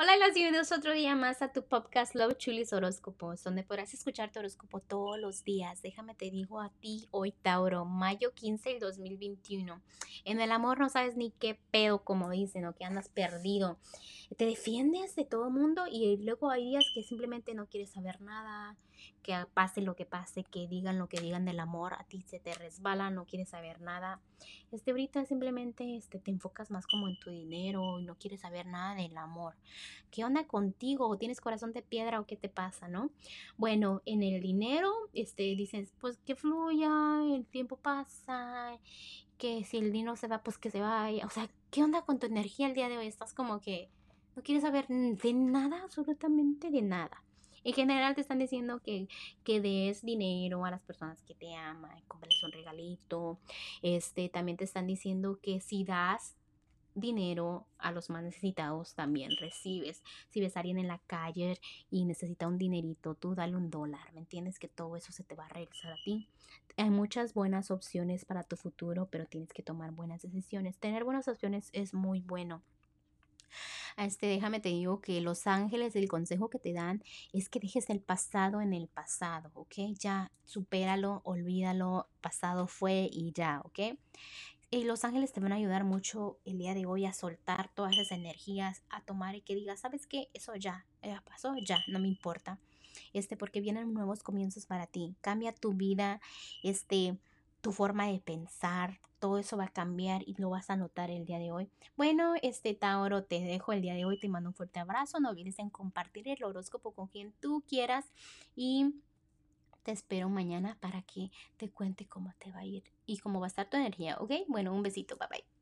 Hola los bienvenidos otro día más a tu podcast Love Chulis Horóscopos, donde podrás escuchar tu horóscopo todos los días. Déjame te digo a ti hoy, Tauro, mayo 15 del 2021. En el amor no sabes ni qué pedo, como dicen, o que andas perdido. Te defiendes de todo mundo y luego hay días que simplemente no quieres saber nada, que pase lo que pase, que digan lo que digan del amor, a ti se te resbala, no quieres saber nada. Este ahorita simplemente este, te enfocas más como en tu dinero y no quieres saber nada del amor. ¿Qué onda contigo? ¿Tienes corazón de piedra o qué te pasa, no? Bueno, en el dinero, este, dices, pues que fluya, el tiempo pasa, que si el dinero se va, pues que se vaya. O sea, ¿qué onda con tu energía el día de hoy? Estás como que no quieres saber de nada, absolutamente de nada. En general te están diciendo que, que des dinero a las personas que te aman, compres un regalito. Este, también te están diciendo que si das dinero a los más necesitados también recibes. Si ves a alguien en la calle y necesita un dinerito, tú dale un dólar, ¿me entiendes? Que todo eso se te va a regresar a ti. Hay muchas buenas opciones para tu futuro, pero tienes que tomar buenas decisiones. Tener buenas opciones es muy bueno. Este, déjame te digo que los ángeles, el consejo que te dan es que dejes el pasado en el pasado, ¿ok? Ya supéralo, olvídalo, pasado fue y ya, ¿ok? Y los ángeles te van a ayudar mucho el día de hoy a soltar todas esas energías, a tomar y que digas, ¿sabes qué? Eso ya, ya pasó, ya, no me importa. Este, porque vienen nuevos comienzos para ti. Cambia tu vida, este, tu forma de pensar, todo eso va a cambiar y lo vas a notar el día de hoy. Bueno, este Tauro, te dejo el día de hoy, te mando un fuerte abrazo, no olvides en compartir el horóscopo con quien tú quieras y te espero mañana para que te cuente cómo te va a ir y cómo va a estar tu energía, ¿ok? Bueno, un besito, bye bye.